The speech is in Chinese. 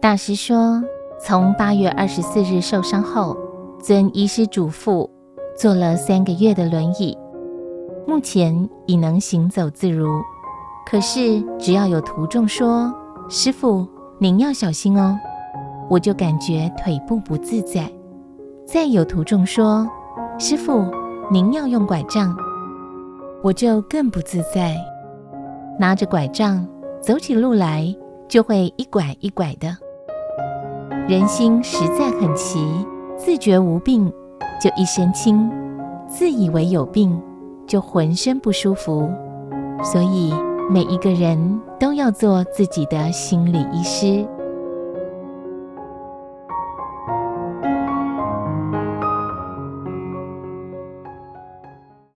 大师说，从八月二十四日受伤后，遵医师嘱咐，坐了三个月的轮椅，目前已能行走自如。可是只要有徒众说：“师傅，您要小心哦”，我就感觉腿部不自在；再有徒众说：“师傅，您要用拐杖”，我就更不自在。拿着拐杖走起路来，就会一拐一拐的。人心实在很奇，自觉无病就一身轻，自以为有病就浑身不舒服。所以。每一个人都要做自己的心理医师。